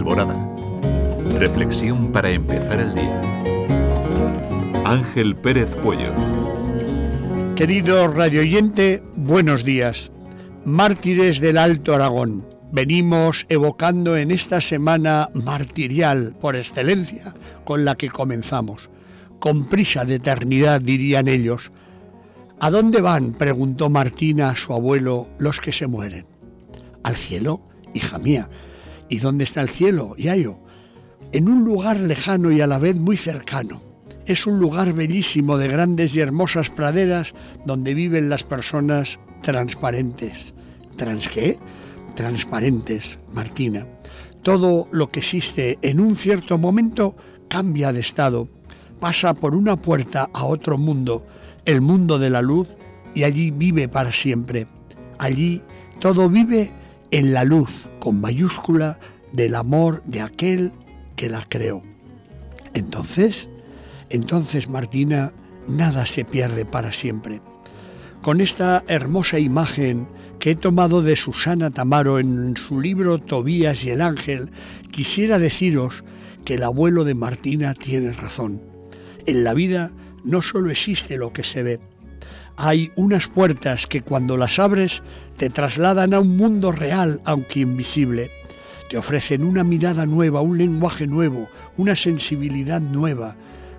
Alborada. Reflexión para empezar el día. Ángel Pérez Puello. Querido radioyente, buenos días. Mártires del Alto Aragón. Venimos evocando en esta semana martirial por excelencia con la que comenzamos. Con prisa de eternidad, dirían ellos. ¿A dónde van? preguntó Martina a su abuelo los que se mueren. Al cielo, hija mía. ¿Y dónde está el cielo, Yayo? En un lugar lejano y a la vez muy cercano es un lugar bellísimo de grandes y hermosas praderas donde viven las personas transparentes. ¿Trans qué? Transparentes, Martina. Todo lo que existe en un cierto momento cambia de estado, pasa por una puerta a otro mundo, el mundo de la luz, y allí vive para siempre. Allí todo vive en la luz, con mayúscula, del amor de aquel que la creó. Entonces, entonces, Martina, nada se pierde para siempre. Con esta hermosa imagen que he tomado de Susana Tamaro en su libro Tobías y el Ángel, quisiera deciros que el abuelo de Martina tiene razón. En la vida no solo existe lo que se ve, hay unas puertas que cuando las abres te trasladan a un mundo real, aunque invisible. Te ofrecen una mirada nueva, un lenguaje nuevo, una sensibilidad nueva,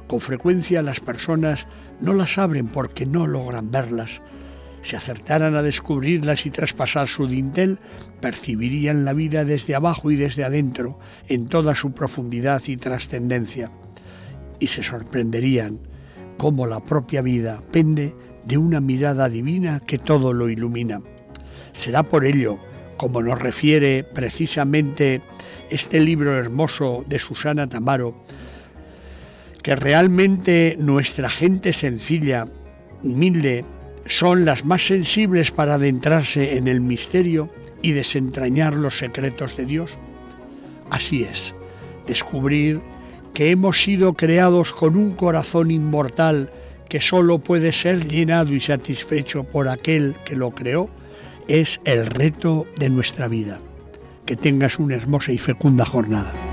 con frecuencia las personas no las abren porque no logran verlas. Si acertaran a descubrirlas y traspasar su dintel, percibirían la vida desde abajo y desde adentro, en toda su profundidad y trascendencia. Y se sorprenderían cómo la propia vida pende de una mirada divina que todo lo ilumina. Será por ello, como nos refiere precisamente este libro hermoso de Susana Tamaro, que realmente nuestra gente sencilla, humilde, son las más sensibles para adentrarse en el misterio y desentrañar los secretos de Dios? Así es, descubrir que hemos sido creados con un corazón inmortal que solo puede ser llenado y satisfecho por aquel que lo creó, es el reto de nuestra vida. Que tengas una hermosa y fecunda jornada.